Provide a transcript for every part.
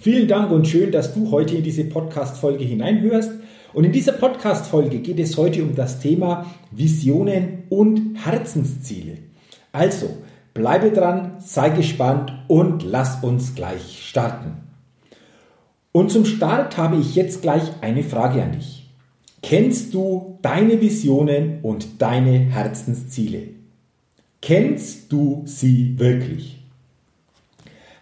Vielen Dank und schön, dass du heute in diese Podcast-Folge hineinhörst. Und in dieser Podcast-Folge geht es heute um das Thema Visionen und Herzensziele. Also, bleibe dran, sei gespannt und lass uns gleich starten. Und zum Start habe ich jetzt gleich eine Frage an dich. Kennst du deine Visionen und deine Herzensziele? Kennst du sie wirklich?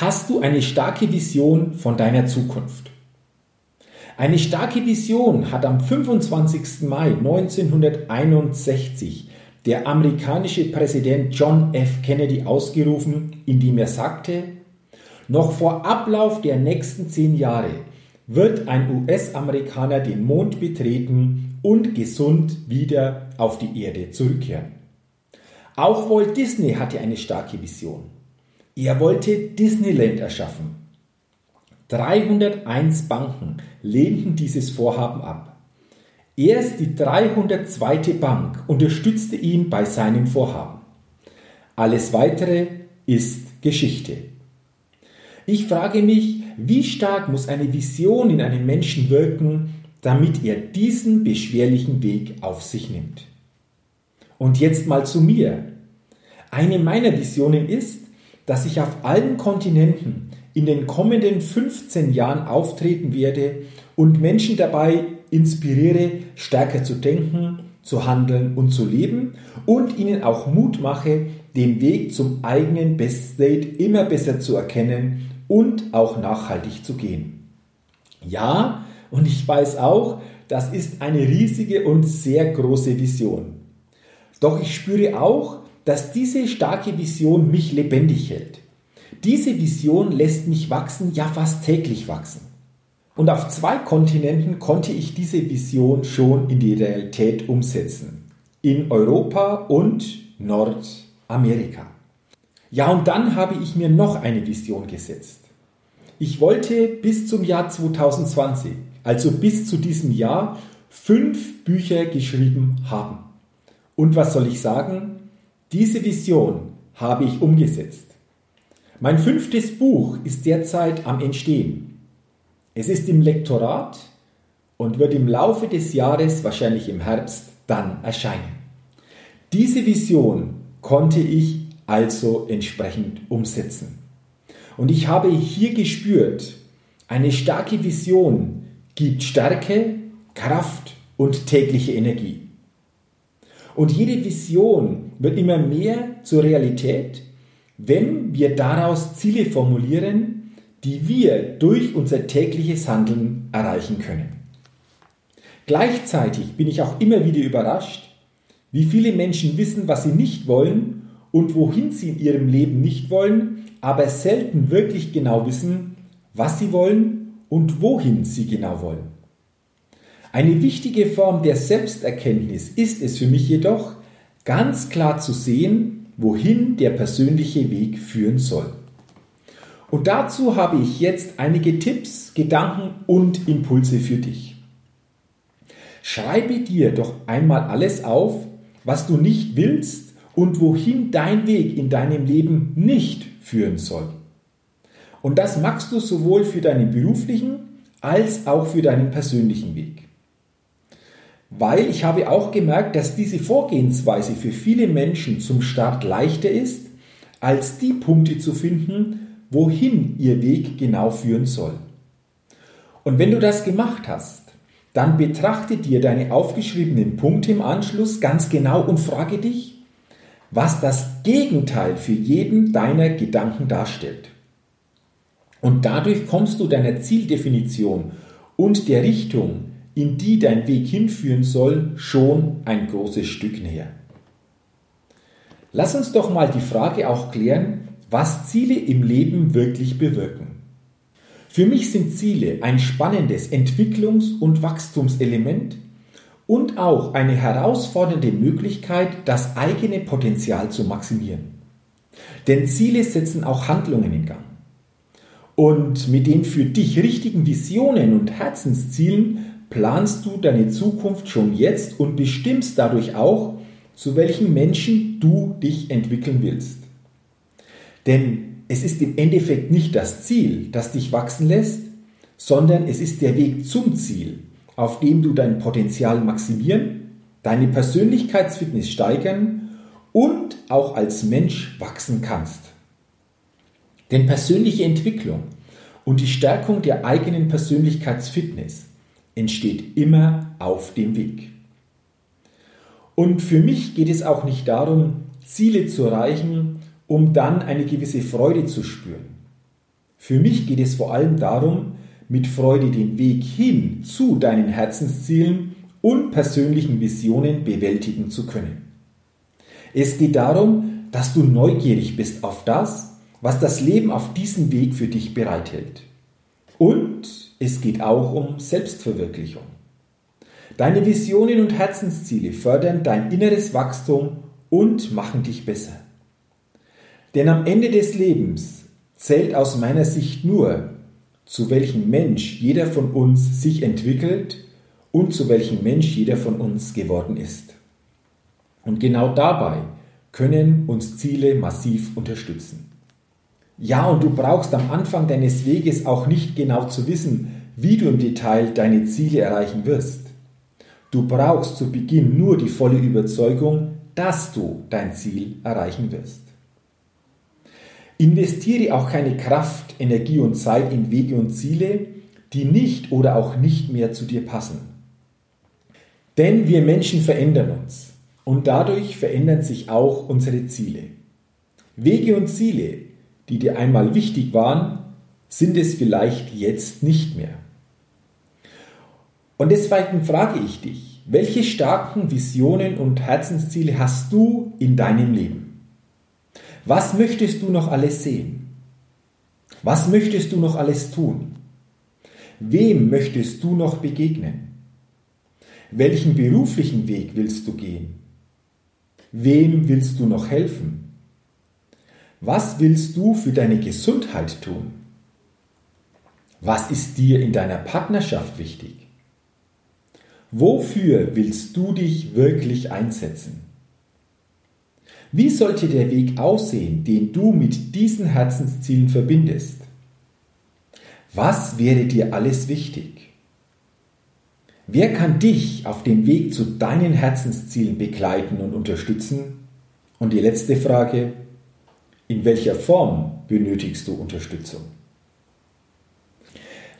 Hast du eine starke Vision von deiner Zukunft? Eine starke Vision hat am 25. Mai 1961 der amerikanische Präsident John F. Kennedy ausgerufen, indem er sagte, noch vor Ablauf der nächsten zehn Jahre wird ein US-Amerikaner den Mond betreten und gesund wieder auf die Erde zurückkehren. Auch Walt Disney hatte eine starke Vision. Er wollte Disneyland erschaffen. 301 Banken lehnten dieses Vorhaben ab. Erst die 302. Bank unterstützte ihn bei seinem Vorhaben. Alles Weitere ist Geschichte. Ich frage mich, wie stark muss eine Vision in einem Menschen wirken, damit er diesen beschwerlichen Weg auf sich nimmt. Und jetzt mal zu mir. Eine meiner Visionen ist, dass ich auf allen Kontinenten in den kommenden 15 Jahren auftreten werde und Menschen dabei inspiriere, stärker zu denken, zu handeln und zu leben und ihnen auch Mut mache, den Weg zum eigenen Best State immer besser zu erkennen und auch nachhaltig zu gehen. Ja, und ich weiß auch, das ist eine riesige und sehr große Vision. Doch ich spüre auch, dass diese starke Vision mich lebendig hält. Diese Vision lässt mich wachsen, ja fast täglich wachsen. Und auf zwei Kontinenten konnte ich diese Vision schon in die Realität umsetzen. In Europa und Nordamerika. Ja, und dann habe ich mir noch eine Vision gesetzt. Ich wollte bis zum Jahr 2020, also bis zu diesem Jahr, fünf Bücher geschrieben haben. Und was soll ich sagen? Diese Vision habe ich umgesetzt. Mein fünftes Buch ist derzeit am Entstehen. Es ist im Lektorat und wird im Laufe des Jahres, wahrscheinlich im Herbst, dann erscheinen. Diese Vision konnte ich also entsprechend umsetzen. Und ich habe hier gespürt, eine starke Vision gibt Stärke, Kraft und tägliche Energie. Und jede Vision wird immer mehr zur Realität, wenn wir daraus Ziele formulieren, die wir durch unser tägliches Handeln erreichen können. Gleichzeitig bin ich auch immer wieder überrascht, wie viele Menschen wissen, was sie nicht wollen und wohin sie in ihrem Leben nicht wollen, aber selten wirklich genau wissen, was sie wollen und wohin sie genau wollen. Eine wichtige Form der Selbsterkenntnis ist es für mich jedoch, ganz klar zu sehen, wohin der persönliche Weg führen soll. Und dazu habe ich jetzt einige Tipps, Gedanken und Impulse für dich. Schreibe dir doch einmal alles auf, was du nicht willst und wohin dein Weg in deinem Leben nicht führen soll. Und das machst du sowohl für deinen beruflichen als auch für deinen persönlichen Weg. Weil ich habe auch gemerkt, dass diese Vorgehensweise für viele Menschen zum Start leichter ist, als die Punkte zu finden, wohin ihr Weg genau führen soll. Und wenn du das gemacht hast, dann betrachte dir deine aufgeschriebenen Punkte im Anschluss ganz genau und frage dich, was das Gegenteil für jeden deiner Gedanken darstellt. Und dadurch kommst du deiner Zieldefinition und der Richtung, in die dein Weg hinführen soll, schon ein großes Stück näher. Lass uns doch mal die Frage auch klären, was Ziele im Leben wirklich bewirken. Für mich sind Ziele ein spannendes Entwicklungs- und Wachstumselement und auch eine herausfordernde Möglichkeit, das eigene Potenzial zu maximieren. Denn Ziele setzen auch Handlungen in Gang. Und mit den für dich richtigen Visionen und Herzenszielen planst du deine Zukunft schon jetzt und bestimmst dadurch auch, zu welchen Menschen du dich entwickeln willst. Denn es ist im Endeffekt nicht das Ziel, das dich wachsen lässt, sondern es ist der Weg zum Ziel, auf dem du dein Potenzial maximieren, deine Persönlichkeitsfitness steigern und auch als Mensch wachsen kannst. Denn persönliche Entwicklung und die Stärkung der eigenen Persönlichkeitsfitness entsteht immer auf dem Weg. Und für mich geht es auch nicht darum, Ziele zu erreichen, um dann eine gewisse Freude zu spüren. Für mich geht es vor allem darum, mit Freude den Weg hin zu deinen Herzenszielen und persönlichen Visionen bewältigen zu können. Es geht darum, dass du neugierig bist auf das, was das Leben auf diesem Weg für dich bereithält. Und es geht auch um Selbstverwirklichung. Deine Visionen und Herzensziele fördern dein inneres Wachstum und machen dich besser. Denn am Ende des Lebens zählt aus meiner Sicht nur, zu welchem Mensch jeder von uns sich entwickelt und zu welchem Mensch jeder von uns geworden ist. Und genau dabei können uns Ziele massiv unterstützen. Ja, und du brauchst am Anfang deines Weges auch nicht genau zu wissen, wie du im Detail deine Ziele erreichen wirst. Du brauchst zu Beginn nur die volle Überzeugung, dass du dein Ziel erreichen wirst. Investiere auch keine Kraft, Energie und Zeit in Wege und Ziele, die nicht oder auch nicht mehr zu dir passen. Denn wir Menschen verändern uns und dadurch verändern sich auch unsere Ziele. Wege und Ziele, die dir einmal wichtig waren, sind es vielleicht jetzt nicht mehr. Und deswegen frage ich dich, welche starken Visionen und Herzensziele hast du in deinem Leben? Was möchtest du noch alles sehen? Was möchtest du noch alles tun? Wem möchtest du noch begegnen? Welchen beruflichen Weg willst du gehen? Wem willst du noch helfen? Was willst du für deine Gesundheit tun? Was ist dir in deiner Partnerschaft wichtig? Wofür willst du dich wirklich einsetzen? Wie sollte der Weg aussehen, den du mit diesen Herzenszielen verbindest? Was wäre dir alles wichtig? Wer kann dich auf dem Weg zu deinen Herzenszielen begleiten und unterstützen? Und die letzte Frage, in welcher Form benötigst du Unterstützung?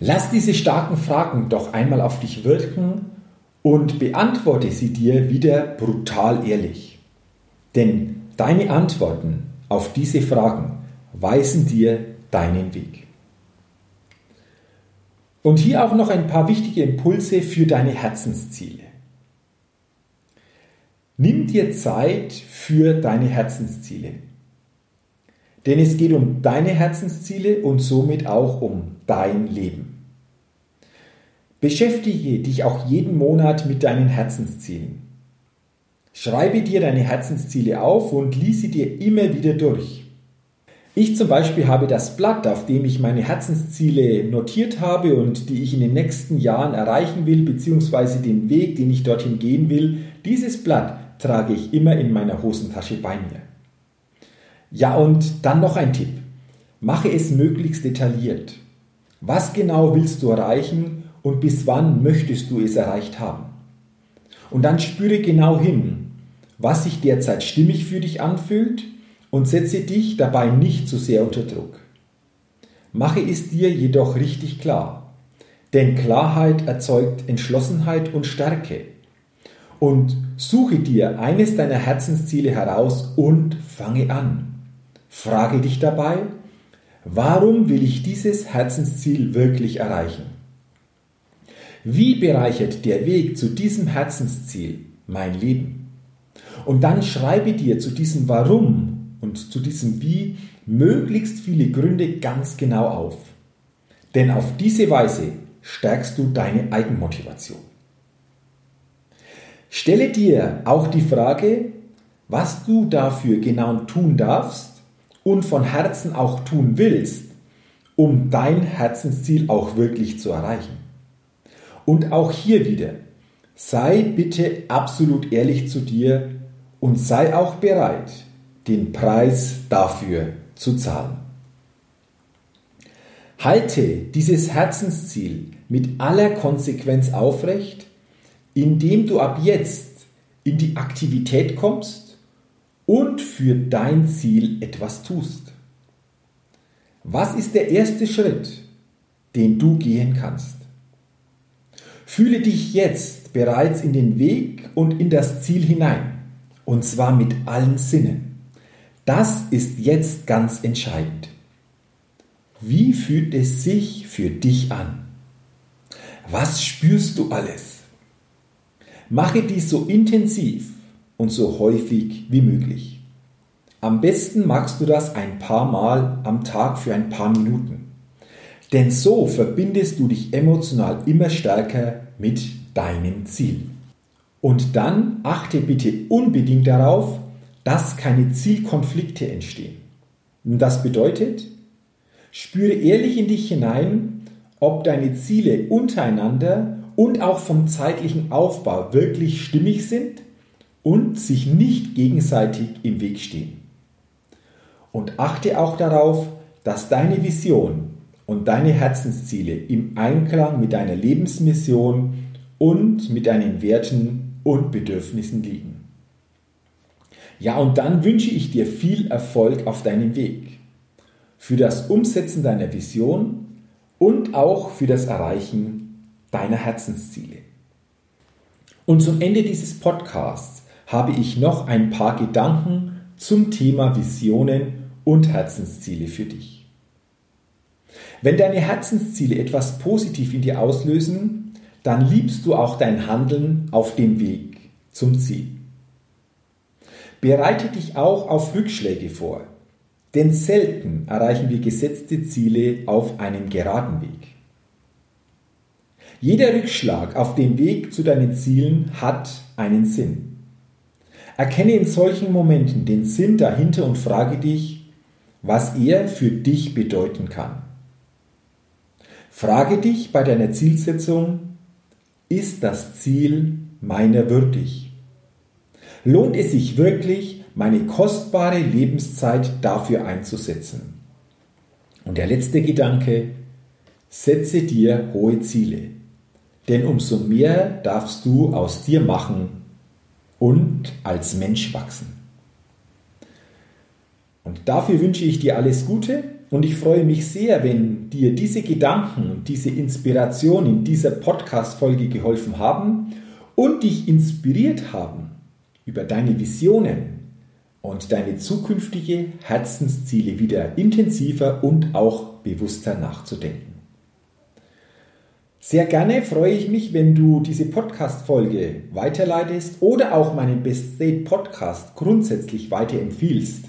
Lass diese starken Fragen doch einmal auf dich wirken und beantworte sie dir wieder brutal ehrlich. Denn Deine Antworten auf diese Fragen weisen dir deinen Weg. Und hier auch noch ein paar wichtige Impulse für deine Herzensziele. Nimm dir Zeit für deine Herzensziele. Denn es geht um deine Herzensziele und somit auch um dein Leben. Beschäftige dich auch jeden Monat mit deinen Herzenszielen. Schreibe dir deine Herzensziele auf und lies sie dir immer wieder durch. Ich zum Beispiel habe das Blatt, auf dem ich meine Herzensziele notiert habe und die ich in den nächsten Jahren erreichen will, beziehungsweise den Weg, den ich dorthin gehen will, dieses Blatt trage ich immer in meiner Hosentasche bei mir. Ja, und dann noch ein Tipp. Mache es möglichst detailliert. Was genau willst du erreichen und bis wann möchtest du es erreicht haben? Und dann spüre genau hin, was sich derzeit stimmig für dich anfühlt und setze dich dabei nicht zu sehr unter Druck. Mache es dir jedoch richtig klar, Denn Klarheit erzeugt Entschlossenheit und Stärke. Und suche dir eines deiner Herzensziele heraus und fange an. Frage dich dabei, warum will ich dieses Herzensziel wirklich erreichen? Wie bereichert der Weg zu diesem Herzensziel mein Leben? Und dann schreibe dir zu diesem Warum und zu diesem Wie möglichst viele Gründe ganz genau auf. Denn auf diese Weise stärkst du deine Eigenmotivation. Stelle dir auch die Frage, was du dafür genau tun darfst und von Herzen auch tun willst, um dein Herzensziel auch wirklich zu erreichen. Und auch hier wieder, sei bitte absolut ehrlich zu dir und sei auch bereit, den Preis dafür zu zahlen. Halte dieses Herzensziel mit aller Konsequenz aufrecht, indem du ab jetzt in die Aktivität kommst und für dein Ziel etwas tust. Was ist der erste Schritt, den du gehen kannst? Fühle dich jetzt bereits in den Weg und in das Ziel hinein, und zwar mit allen Sinnen. Das ist jetzt ganz entscheidend. Wie fühlt es sich für dich an? Was spürst du alles? Mache dies so intensiv und so häufig wie möglich. Am besten machst du das ein paar Mal am Tag für ein paar Minuten. Denn so verbindest du dich emotional immer stärker mit deinem Ziel. Und dann achte bitte unbedingt darauf, dass keine Zielkonflikte entstehen. Das bedeutet, spüre ehrlich in dich hinein, ob deine Ziele untereinander und auch vom zeitlichen Aufbau wirklich stimmig sind und sich nicht gegenseitig im Weg stehen. Und achte auch darauf, dass deine Vision und deine Herzensziele im Einklang mit deiner Lebensmission und mit deinen Werten und Bedürfnissen liegen. Ja, und dann wünsche ich dir viel Erfolg auf deinem Weg, für das Umsetzen deiner Vision und auch für das Erreichen deiner Herzensziele. Und zum Ende dieses Podcasts habe ich noch ein paar Gedanken zum Thema Visionen und Herzensziele für dich. Wenn deine Herzensziele etwas positiv in dir auslösen, dann liebst du auch dein Handeln auf dem Weg zum Ziel. Bereite dich auch auf Rückschläge vor, denn selten erreichen wir gesetzte Ziele auf einem geraden Weg. Jeder Rückschlag auf dem Weg zu deinen Zielen hat einen Sinn. Erkenne in solchen Momenten den Sinn dahinter und frage dich, was er für dich bedeuten kann. Frage dich bei deiner Zielsetzung, ist das Ziel meiner würdig? Lohnt es sich wirklich, meine kostbare Lebenszeit dafür einzusetzen? Und der letzte Gedanke, setze dir hohe Ziele denn umso mehr darfst du aus dir machen und als Mensch wachsen. Und dafür wünsche ich dir alles Gute und ich freue mich sehr, wenn dir diese Gedanken und diese Inspiration in dieser Podcast-Folge geholfen haben und dich inspiriert haben, über deine Visionen und deine zukünftige Herzensziele wieder intensiver und auch bewusster nachzudenken. Sehr gerne freue ich mich, wenn du diese Podcast-Folge weiterleitest oder auch meinen Best State Podcast grundsätzlich weiterempfiehlst.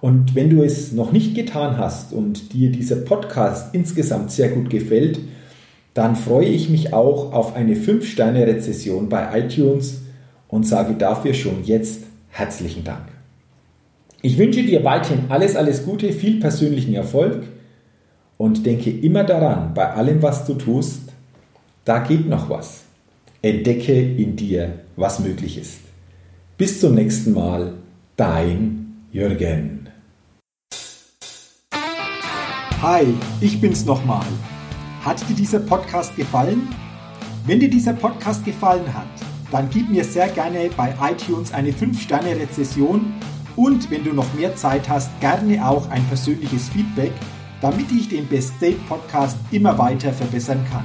Und wenn du es noch nicht getan hast und dir dieser Podcast insgesamt sehr gut gefällt, dann freue ich mich auch auf eine 5-Sterne-Rezession bei iTunes und sage dafür schon jetzt herzlichen Dank. Ich wünsche dir weiterhin alles, alles Gute, viel persönlichen Erfolg und denke immer daran, bei allem, was du tust, da geht noch was. Entdecke in dir, was möglich ist. Bis zum nächsten Mal, dein Jürgen. Hi, ich bin's nochmal. Hat dir dieser Podcast gefallen? Wenn dir dieser Podcast gefallen hat, dann gib mir sehr gerne bei iTunes eine 5-Sterne-Rezession und wenn du noch mehr Zeit hast, gerne auch ein persönliches Feedback damit ich den Best State Podcast immer weiter verbessern kann.